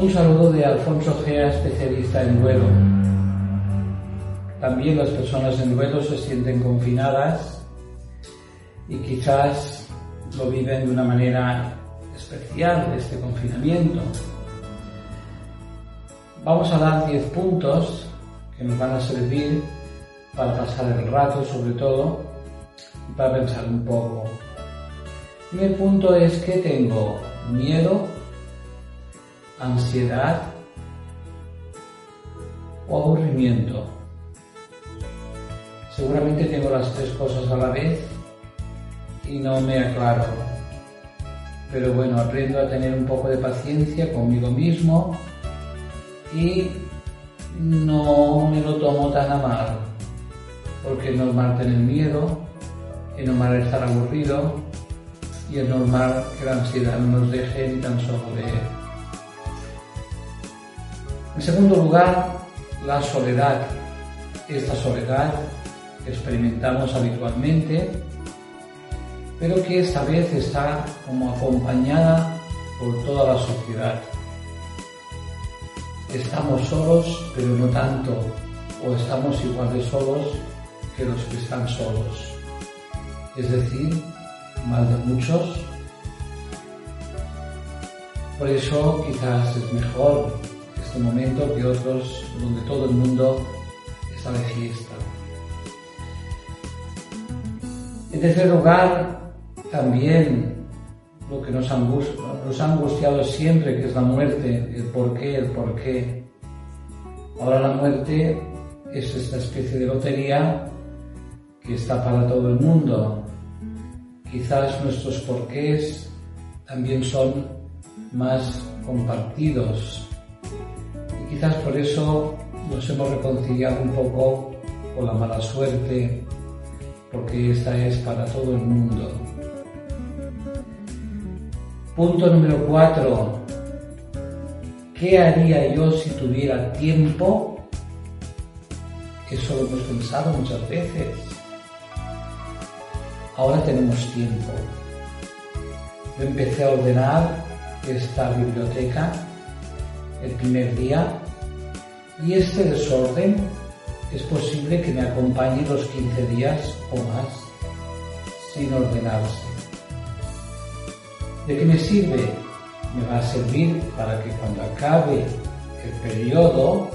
Un saludo de Alfonso Gea, especialista en duelo. También las personas en duelo se sienten confinadas y quizás lo viven de una manera especial este confinamiento. Vamos a dar 10 puntos que nos van a servir para pasar el rato sobre todo y para pensar un poco. El primer punto es que tengo miedo ansiedad o aburrimiento. Seguramente tengo las tres cosas a la vez y no me aclaro. Pero bueno, aprendo a tener un poco de paciencia conmigo mismo y no me lo tomo tan a mal. Porque es normal tener miedo, es normal estar aburrido y es normal que la ansiedad no nos deje ni tan solo leer. En segundo lugar, la soledad. Esta soledad que experimentamos habitualmente, pero que esta vez está como acompañada por toda la sociedad. Estamos solos, pero no tanto, o estamos igual de solos que los que están solos. Es decir, más de muchos. Por eso quizás es mejor este momento que otros donde todo el mundo está de fiesta. En tercer lugar, también lo que nos, nos ha angustiado siempre, que es la muerte, el por qué, el por qué. Ahora la muerte es esta especie de lotería que está para todo el mundo. Quizás nuestros porqués también son más compartidos Quizás por eso nos hemos reconciliado un poco con la mala suerte, porque esta es para todo el mundo. Punto número cuatro. ¿Qué haría yo si tuviera tiempo? Eso lo hemos pensado muchas veces. Ahora tenemos tiempo. Yo empecé a ordenar esta biblioteca el primer día y este desorden es posible que me acompañe los 15 días o más sin ordenarse. ¿De qué me sirve? Me va a servir para que cuando acabe el periodo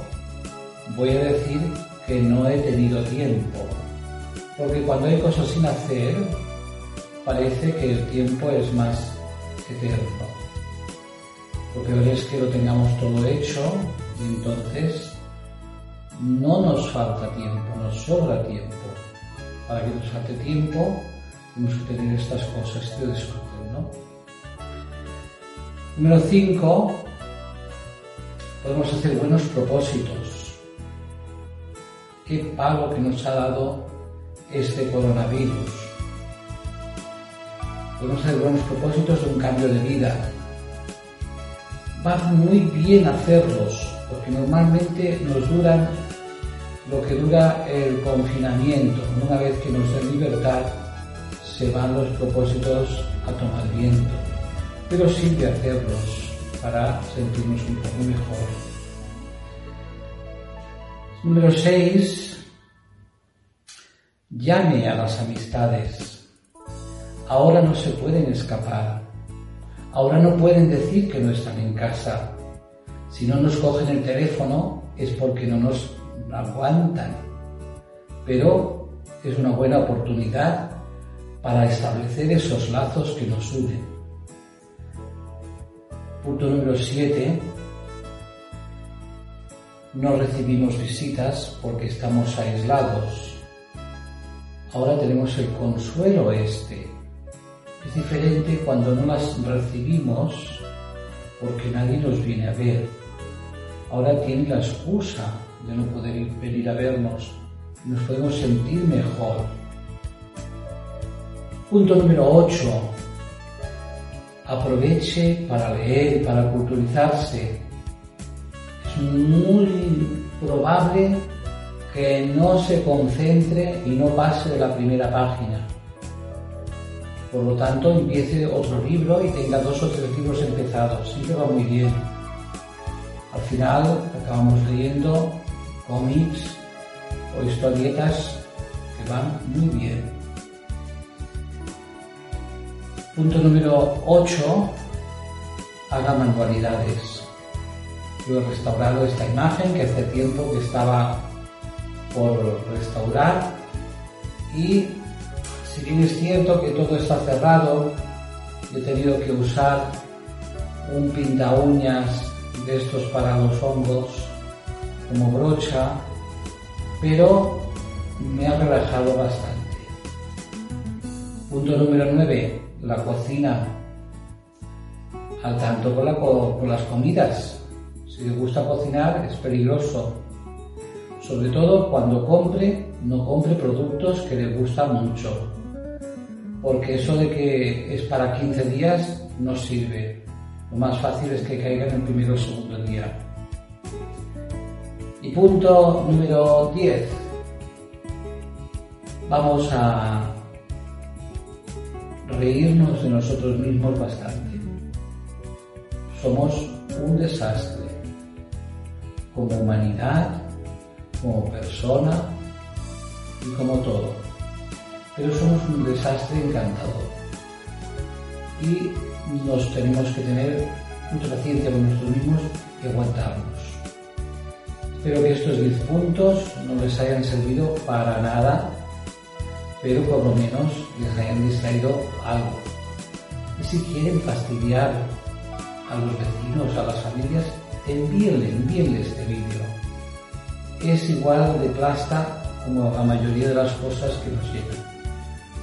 voy a decir que no he tenido tiempo. Porque cuando hay cosas sin hacer, parece que el tiempo es más eterno. Lo peor es que lo tengamos todo hecho y entonces no nos falta tiempo, nos sobra tiempo. Para que nos falte tiempo, tenemos que tener estas cosas de desorden, ¿no? Número 5. Podemos hacer buenos propósitos. Qué pago que nos ha dado este coronavirus. Podemos hacer buenos propósitos de un cambio de vida, va muy bien hacerlos, porque normalmente nos duran lo que dura el confinamiento. Una vez que nos den libertad, se van los propósitos a tomar viento. Pero sirve hacerlos para sentirnos un poco mejor. Número 6. Llame a las amistades. Ahora no se pueden escapar. Ahora no pueden decir que no están en casa. Si no nos cogen el teléfono es porque no nos aguantan. Pero es una buena oportunidad para establecer esos lazos que nos unen. Punto número 7. No recibimos visitas porque estamos aislados. ahora tenemos el consuelo este. Es diferente cuando no las recibimos porque nadie nos viene a ver. Ahora tiene la excusa de no poder venir a vernos nos podemos sentir mejor. Punto número 8. Aproveche para leer, para culturizarse. Es muy probable que no se concentre y no pase de la primera página. Por lo tanto, empiece otro libro y tenga dos o tres libros empezados. Siempre va muy bien. Al final acabamos leyendo cómics o historietas que van muy bien. Punto número 8. Haga manualidades. Yo he restaurado esta imagen que hace tiempo que estaba por restaurar y bien es cierto que todo está cerrado, he tenido que usar un pinta uñas de estos para los hongos como brocha, pero me ha relajado bastante. Punto número 9. La cocina. Al tanto con, con las comidas. Si le gusta cocinar es peligroso sobre todo cuando compre, no compre productos que le gustan mucho. Porque eso de que es para 15 días no sirve. Lo más fácil es que caiga en el primero o segundo día. Y punto número 10. Vamos a reírnos de nosotros mismos bastante. Somos un desastre. Como humanidad como persona y como todo. Pero somos un desastre encantador. Y nos tenemos que tener mucha paciencia con nosotros mismos y aguantarnos. Espero que estos 10 puntos no les hayan servido para nada, pero por lo menos les hayan distraído algo. Y si quieren fastidiar a los vecinos, a las familias, envíenle, envíenle este vídeo es igual de plasta como la mayoría de las cosas que nos llegan.